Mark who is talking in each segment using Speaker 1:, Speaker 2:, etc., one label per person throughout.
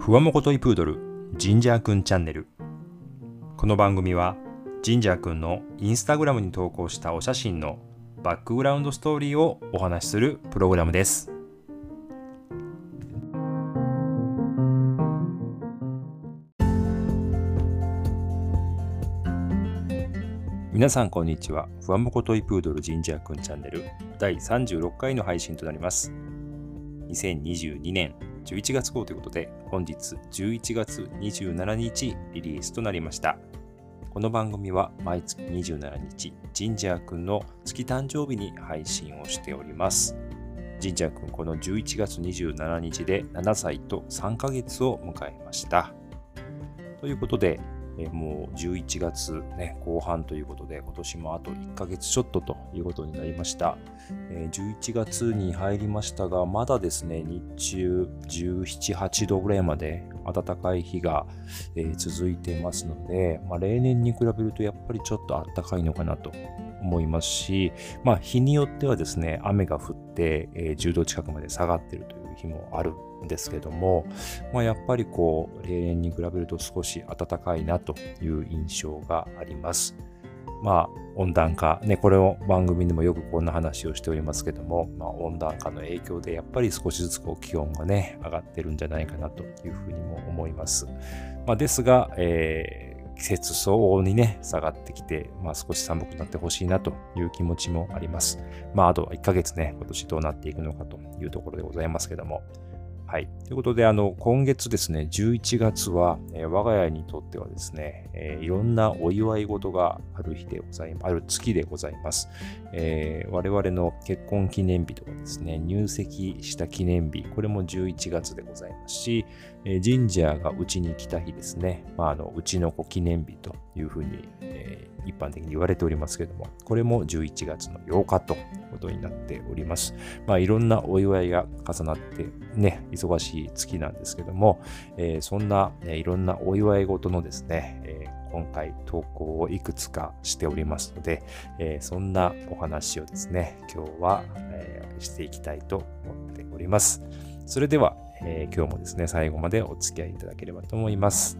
Speaker 1: ふわもこといプードルジンジャーくんチャンネル。この番組はジンジャーくんのインスタグラムに投稿したお写真のバックグラウンドストーリーをお話しするプログラムです。皆さんこんにちは。ふわもこといプードルジンジャーくんチャンネル第36回の配信となります。2022年11月号ということで、本日11月27日リリースとなりました。この番組は毎月27日、ジンジャーくんの月誕生日に配信をしております。ジンジャーくん、この11月27日で7歳と3ヶ月を迎えました。ということで、えもう11月、ね、後半ということで、今年もあと1ヶ月ちょっとということになりました。え11月に入りましたが、まだですね、日中17、8度ぐらいまで暖かい日が、え続いてますので、まあ、例年に比べるとやっぱりちょっと暖かいのかなと思いますし、まあ、日によってはですね、雨が降って、え10度近くまで下がっているという日もあるんですけども、まあ、やっぱりこう、例年に比べると少し暖かいなという印象があります。まあ、温暖化、ね、これを番組でもよくこんな話をしておりますけども、まあ、温暖化の影響でやっぱり少しずつこう気温がね、上がってるんじゃないかなというふうにも思います。まあ、ですが、えー、季節相応にね、下がってきて、まあ、少し寒くなってほしいなという気持ちもあります。まあ、あと1ヶ月ね、今年どうなっていくのかというところでございますけども、はい。ということで、あの、今月ですね、11月は、えー、我が家にとってはですね、えー、いろんなお祝い事がある日でございます、ある月でございます。えー、我々の結婚記念日とかですね、入籍した記念日、これも11月でございますし、えー、神社がうちに来た日ですね、まあ、あの、うちの子記念日というふうに、え一般的に言われておりますけども、これも11月の8日ということになっております。まあ、いろんなお祝いが重なってね、忙しい月なんですけども、えー、そんな、ね、いろんなお祝い事のですね、えー、今回投稿をいくつかしておりますので、えー、そんなお話をですね、今日は、えしていきたいと思っております。それでは、え今日もですね、最後までお付き合いいただければと思います。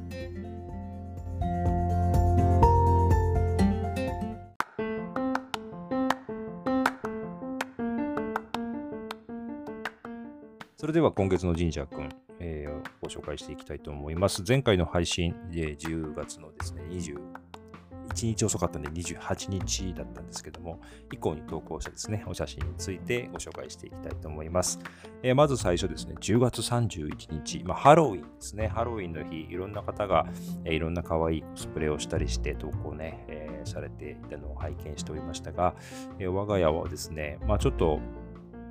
Speaker 1: それでは今月の神社くん、えー、ご紹介していきたいと思います。前回の配信、えー、10月のですね、21日遅かったんで28日だったんですけども、以降に投稿したですね、お写真についてご紹介していきたいと思います。えー、まず最初ですね、10月31日、まあ、ハロウィンですね。ハロウィンの日、いろんな方が、えー、いろんな可愛いコスプレをしたりして投稿ね、えー、されていたのを拝見しておりましたが、え我が家はですね、まあちょっと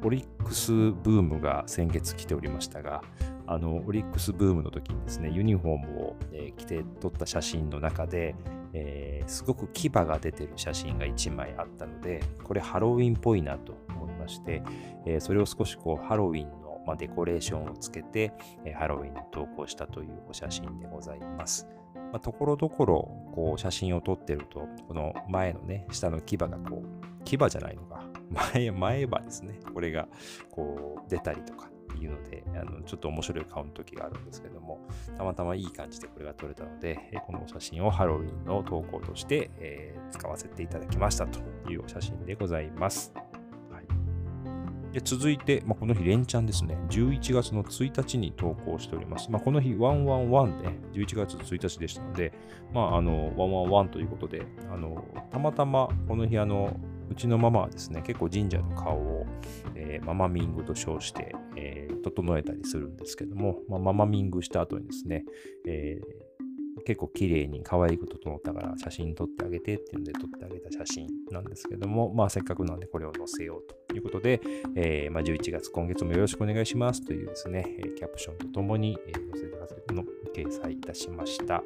Speaker 1: オリックスブームが先月来ておりましたが、あの、オリックスブームの時にですね、ユニフォームを、えー、着て撮った写真の中で、えー、すごく牙が出てる写真が1枚あったので、これハロウィンっぽいなと思いまして、えー、それを少しこうハロウィンの、まあ、デコレーションをつけて、えハロウィンに投稿したというお写真でございます。まあ、ところどころこう写真を撮ってると、この前のね、下の牙がこう、牙じゃないのか、前、前歯ですね。これがこう出たりとかいうので、あのちょっと面白い顔の時があるんですけども、たまたまいい感じでこれが撮れたので、この写真をハロウィンの投稿として、えー、使わせていただきましたというお写真でございます。で続いて、まあ、この日連チャンですね。11月の1日に投稿しております。まあ、この日111で、11月1日でしたので、まあ、あの、111ということで、あの、たまたまこの日、あの、うちのママはですね、結構神社の顔を、えー、ママミングと称して、えー、整えたりするんですけども、まあ、ママミングした後にですね、えー、結構綺麗に可愛く整ったから写真撮ってあげてっていうんで撮ってあげた写真なんですけども、まあせっかくなんでこれを載せようということで、えー、まあ、11月今月もよろしくお願いしますというですね、キャプションとともに、載せての掲載いたしました。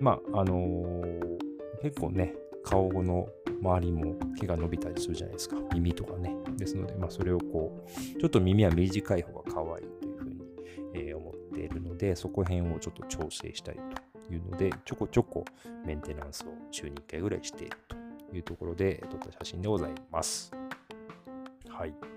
Speaker 1: まあ、あのー、結構ね、顔の周りも毛が伸びたりするじゃないですか。耳とかね。ですので、まあ、それをこう、ちょっと耳は短い方が可愛いというふうに、えー、思っているので、そこ辺をちょっと調整したいというので、ちょこちょこメンテナンスを週に1回ぐらいしているというところで撮った写真でございます。はい。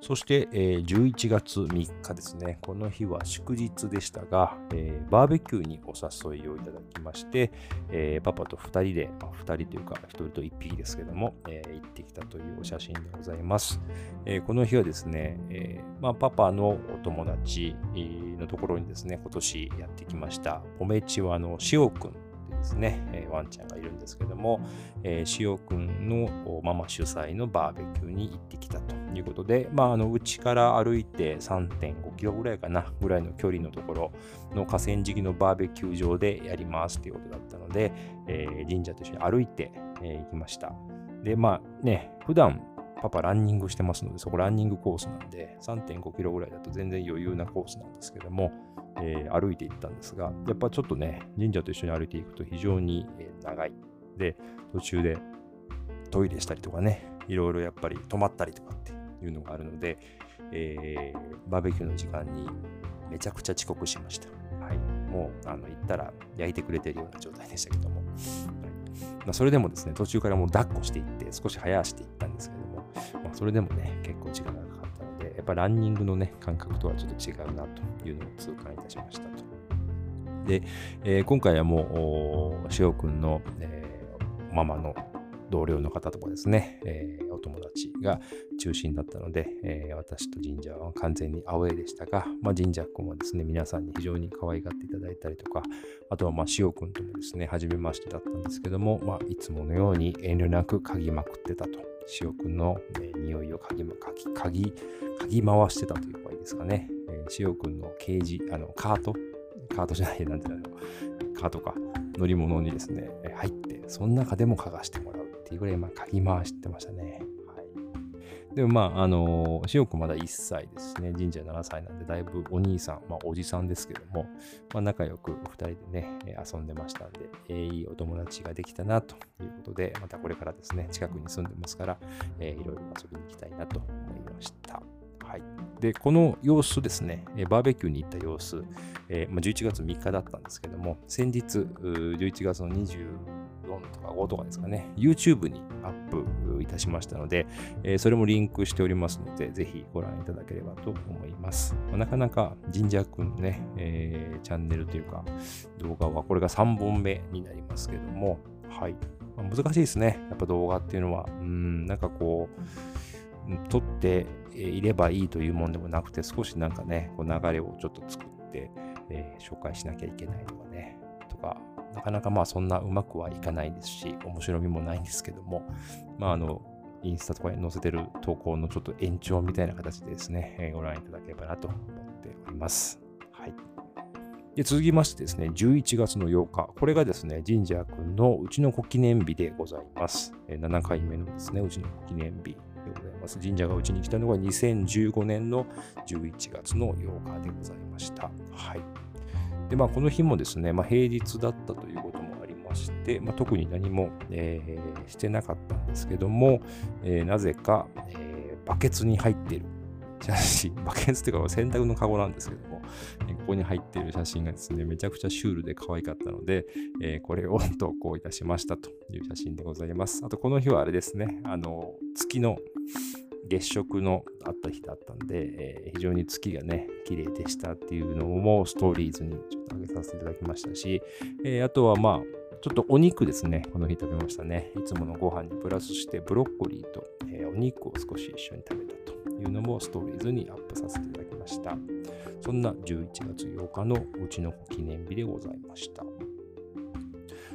Speaker 1: そして、えー、11月3日ですね。この日は祝日でしたが、えー、バーベキューにお誘いをいただきまして、えー、パパと2人で、まあ、2人というか1人と1匹ですけども、えー、行ってきたというお写真でございます。この日はですね、まあ、パパのお友達のところにですね、今年やってきました、ポメチワのしおくんですね、え、ワンちゃんがいるんですけども、えー、しおくんのママ主催のバーベキューに行ってきたということで、まあ、あの、うちから歩いて3.5キロぐらいかな、ぐらいの距離のところの河川敷のバーベキュー場でやりますということだったので、えー、神社と一緒に歩いて、え、行きました。で、まあね、普段パパランニングしてますので、そこランニングコースなんで、3.5キロぐらいだと全然余裕なコースなんですけども、えー、歩いて行ったんですが、やっぱちょっとね、神社と一緒に歩いていくと非常に、長い。で、途中でトイレしたりとかね、いろいろやっぱり止まったりとかっていうのがあるので、えー、バーベキューの時間にめちゃくちゃ遅刻しました。はい。もう、あの、行ったら焼いてくれてるような状態でしたけども。まあ、それでもですね、途中からもう抱っこしていって、少し早足で行ったんですけども、まあ、それでもね、結構時間がかやっぱランニングのね、感覚とはちょっと違うなというのを痛感いたしましたと。で、えー、今回はもう、しおくんの、えー、ママの同僚の方とかですね、えー、お友達が中心だったので、えー、私と神社は完全にアウェイでしたが、まあ、神社君はですね、皆さんに非常に可愛がっていただいたりとか、あとはまあ、しおくんともですね、初めましてだったんですけども、まあ、いつものように遠慮なく嗅ぎまくってたと。しおくんの、えー、匂いを嗅ぎ、嗅ぎ、嗅ぎ回してたというかいいですかね。えー、しおくんのケージ、あの、カート？カートじゃない、なんていうの、カートか、乗り物にですね、入って、その中でも嗅がしてもらうっていうぐらい、まあ、嗅ぎ回してましたね。はい。でもまあ、あのー、しおくまだ1歳ですね。神社7歳なんで、だいぶお兄さん、まあ、おじさんですけども、まあ、仲良く2人でね、遊んでましたんで、えー、いいお友達ができたなということで、またこれからですね、近くに住んでますから、えー、いろいろ遊びに行きたいなと思いました。はい、でこの様子ですね、バーベキューに行った様子、えーまあ、11月3日だったんですけども、先日、11月の4とか5とかですかね、YouTube にアップいたしましたので、えー、それもリンクしておりますので、ぜひご覧いただければと思います。まあ、なかなか神社くんのね、えー、チャンネルというか、動画はこれが3本目になりますけども、はい。まあ、難しいですね。やっぱ動画っていうのは、うん、なんかこう、撮っていればいいというもんでもなくて、少しなんかね、こう流れをちょっと作って、えー、紹介しなきゃいけないとかね、とか、なかなかまあそんなうまくはいかないですし、面白みもないんですけども、まああの、インスタとかに載せてる投稿のちょっと延長みたいな形でですね、えー、ご覧いただければなと思っております。はい。で続きましてですね、11月の8日、これがですね、神社君のうちの子記念日でございます。7回目のですね、うちの子記念日でございます。神社がうちに来たのが2015年の11月の8日でございました。はい。で、まあ、この日もですね、まあ、平日だったということもありまして、まあ、特に何も、えー、してなかったんですけども、えー、なぜか、えー、バケツに入っている写真、バケツっていうか洗濯のカゴなんですけども、えここに入っている写真がですね、めちゃくちゃシュールで可愛かったので、え、これを 投稿いたしましたという写真でございます。あと、この日はあれですね、あの、月の月食のあった日だったんで、えー、非常に月がね、綺麗でしたっていうのもストーリーズにちょっと上げさせていただきましたし、えー、あとはまあ、ちょっとお肉ですね、この日食べましたね。いつものご飯にプラスしてブロッコリーと、え、お肉を少し一緒に食べたというのもストーリーズにアップさせていただきました。そんな11月8日のうちの記念日でございました。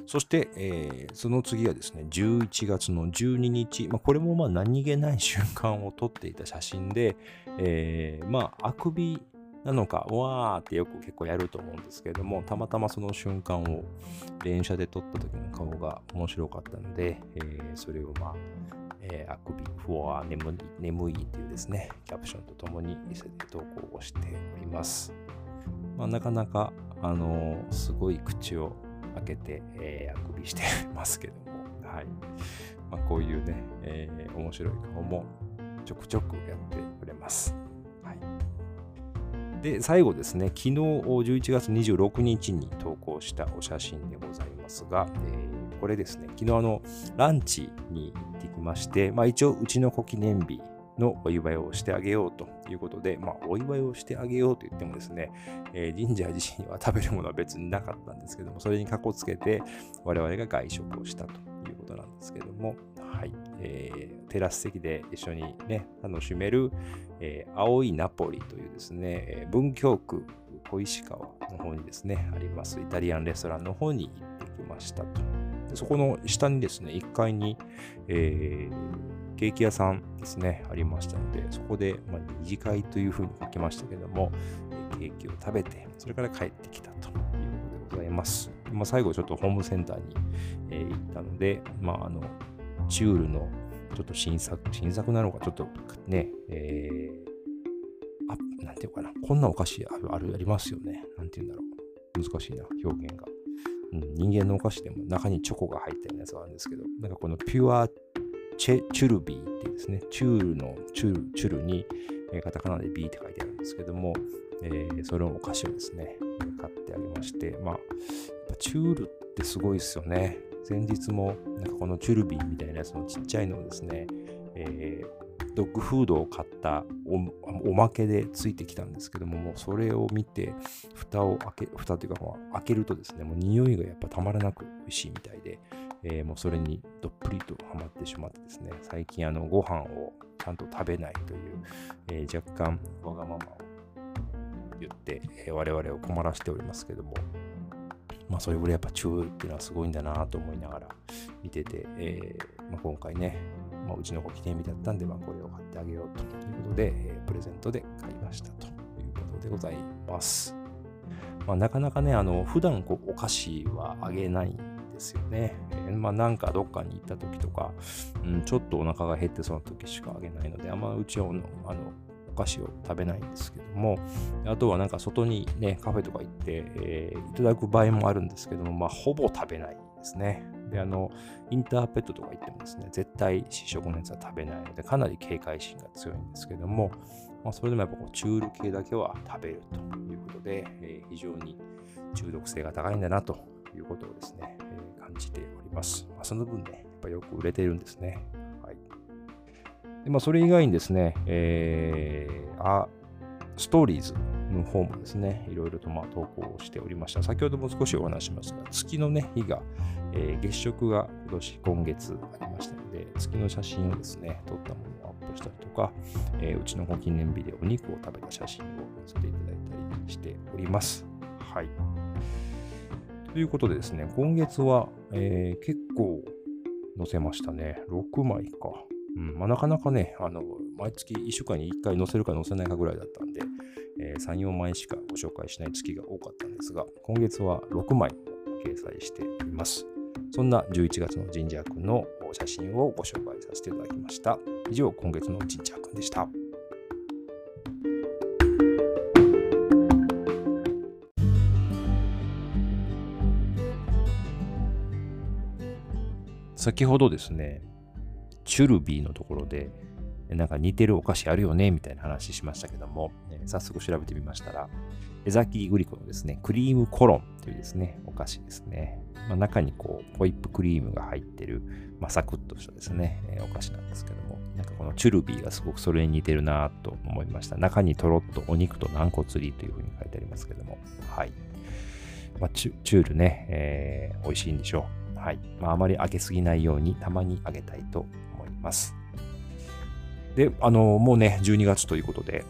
Speaker 1: そして、えー、その次はですね、11月の12日、まあ、これもまあ何気ない瞬間を撮っていた写真で、えー、まあ、あくびなのか、わーってよく結構やると思うんですけれども、たまたまその瞬間を連写で撮った時の顔が面白かったので、えー、それをまあ、えー、あくび、ふわー眠い、眠いというですね、キャプションとともに見せて投稿をしております。まあ、なかなか、あのー、すごい口を開けて、えー、あくびしてますけども、はい。まあ、こういうね、えー、面白い顔もちょくちょくやってくれます。はい。で、最後ですね、昨日11月26日に投稿したお写真でございますが、えー、これですね、昨日あの、ランチに行ってきまして、まあ一応うちの子記念日のお祝いをしてあげようということで、まあ、お祝いをしてあげようと言ってもですね、えー、神社自身は食べるものは別になかったんですけども、それにかこつけて、我々が外食をしたということなんですけども、はい、えー、テラス席で一緒にね、楽しめる、えー、青いナポリというですね、文京区小石川の方にですね、ありますイタリアンレストランの方に行ってきましたと。そこの下にですね、1階に、えーケーキ屋さんですね、ありましたので、そこで、まあ、二次会というふうに書きましたけども、ケーキを食べて、それから帰ってきたということでございます。まあ、最後、ちょっとホームセンターに、えー、行ったので、まあ、あの、チュールのちょっと新作、新作なのか、ちょっとね、えー、あ、なんていうかな、こんなお菓子ある、ある、ありますよね。なんていうんだろう。難しいな、表現が。うん、人間のお菓子でも中にチョコが入ったようなやつがあるんですけど、なんかこのピュアチェチュルビーっていうですね、チュールのチュルチュルに、えー、カタカナで B って書いてあるんですけども、えー、それのお菓子をですね、買ってあげまして、まあ、チュールってすごいですよね。前日も、なんかこのチュルビーみたいなやつのちっちゃいのをですね、えー、ドッグフードを買ったおまけでついてきたんですけども、もうそれを見て、蓋を開け、蓋というか、開けるとですね、もう匂いがやっぱたまらなく美味しいみたいで、えー、もうそれにどっぷりとハマってしまってですね、最近あのご飯をちゃんと食べないという、えー、若干わがままを言って、えー、我々を困らせておりますけども、まあそれぐらいやっぱ中っていうのはすごいんだなと思いながら見てて、えーまあ、今回ね、まあ、うちの子記念日だったんで、まあ、これを買ってあげようということで、え、プレゼントで買いましたということでございます。まあ、なかなかね、あの普段こうお菓子はあげないんですよね。え、まあなんかどっかに行った時とか、うん、ちょっとお腹が減ってその時しかあげないので、あんまうちはあのお菓子を食べないんですけども、あとはなんか外にね、カフェとか行って、えー、いただく場合もあるんですけども、まあほぼ食べないですね。で、あの、インターペットとか行ってもですね、絶対試食のやつは食べないので、かなり警戒心が強いんですけども、まあ、それでもやっぱこうチュール系だけは食べるということで、えー、非常に中毒性が高いんだなということをですね、じております。まあ、その分ね、やっぱよく売れているんですね。はい。でまあ、それ以外にですね、えー、あストーリーズの方もですね、いろいろとま投稿しておりました。先ほども少しお話しますが、月のね、日が、えー、月食が今年、今月ありましたので、月の写真をですね、撮ったものをアップしたりとか、えー、うちのご記念日でお肉を食べた写真を載せていただいたりしております。はい。ということでですね、今月は、えー、結構載せましたね。6枚か。うんまあ、なかなかね、あの毎月1週間に1回載せるか載せないかぐらいだったんで、えー、3、4枚しかご紹介しない月が多かったんですが、今月は6枚掲載しています。そんな11月の神社君の写真をご紹介させていただきました。以上、今月の神社君でした。先ほどですね、チュルビーのところで、なんか似てるお菓子あるよねみたいな話しましたけども、え早速調べてみましたら、江崎グリコのですね、クリームコロンというですね、お菓子ですね。まあ、中にこう、ホイップクリームが入ってる、まあ、サクッとしたですね、えお菓子なんですけども、なんかこのチュルビーがすごくそれに似てるなと思いました。中にとろっとお肉と軟骨入りというふうに書いてありますけども、はい。まあ、チュールね、えー、美味しいんでしょう。はい。まあ、あまり揚げすぎないようにたまに揚げたいと思います。で、あの、もうね、12月ということで、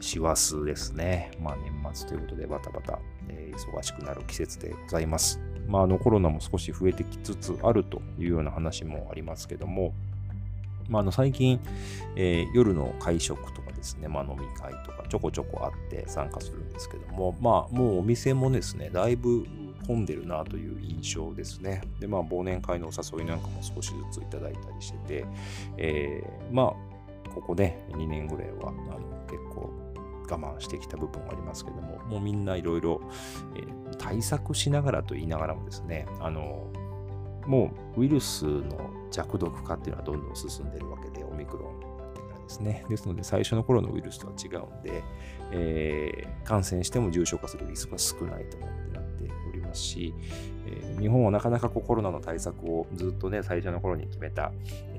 Speaker 1: 師走ですね。まあ、年末ということで、バタバタ、えー、忙しくなる季節でございます。まあ、あの、コロナも少し増えてきつつあるというような話もありますけども、まあ、あの最近、えー、夜の会食とかですね、まあ、飲み会とかちょこちょこあって参加するんですけども、まあ、もうお店もですね、だいぶ混んでるなという印象ですね。で、まあ、忘年会のお誘いなんかも少しずついただいたりしてて、えー、まあ、ここね、2年ぐらいは、あの結構我慢してきた部分はありますけども、もうみんないろいろ対策しながらと言いながらもですね、あの、もうウイルスの弱毒化っていうのはどんどん進んでるわけで、オミクロンですね。ですので、最初の頃のウイルスとは違うんで、えー、感染しても重症化するリスクが少ないと思ってなっますし、えー、日本はなかなかコロナの対策をずっとね、最初の頃に決めた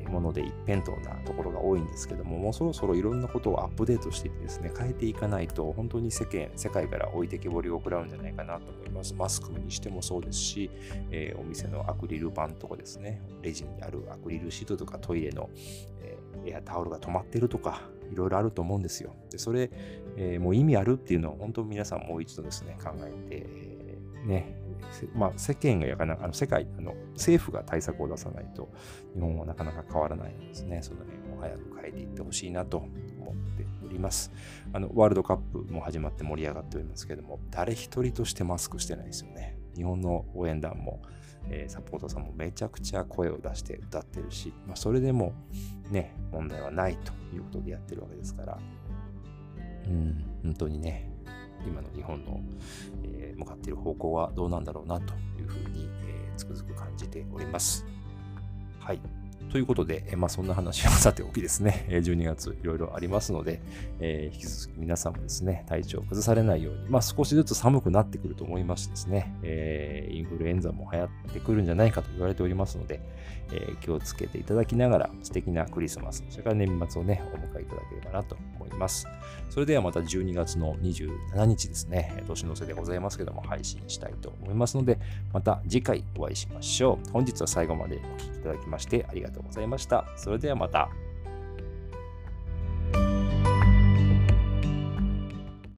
Speaker 1: もので一辺倒なところが多いんですけども、もうそろそろいろんなことをアップデートしていてですね、変えていかないと、本当に世間、世界から置いてけぼりを食らうんじゃないかなと思います。マスクにしてもそうですし、えー、お店のアクリル板とかですね、レジにあるアクリルシートとかトイレの、えー、エアタオルが止まってるとか、いろいろあると思うんですよ。でそれ、えー、もう意味あるっていうのを本当皆さんもう一度ですね、考えて、ね、まあ、世間がやかな、あの世界あの、政府が対策を出さないと、日本はなかなか変わらないのですね。その辺を早く変えていってほしいなと思っております。あの、ワールドカップも始まって盛り上がっておりますけども、誰一人としてマスクしてないですよね。日本の応援団も、えー、サポートさんもめちゃくちゃ声を出して歌ってるし、まあ、それでもね、問題はないということでやってるわけですから、うん、本当にね、今の日本の、向かっている方向はどうなんだろうなというふうに、えー、つくづく感じております。はい。ということで、えまあ、そんな話はさておきですね、12月いろいろありますので、えー、引き続き皆さんもですね、体調を崩されないように、まあ、少しずつ寒くなってくると思いますですね、えー、インフルエンザも流行ってくるんじゃないかと言われておりますので、え、気をつけていただきながら、素敵なクリスマス、それから年末をね、お迎えいただければなといます。それではまた12月の27日ですね、年の瀬でございますけども、配信したいと思いますので、また次回お会いしましょう。本日は最後までお聴きいただきましてありがとうございました。それではまた。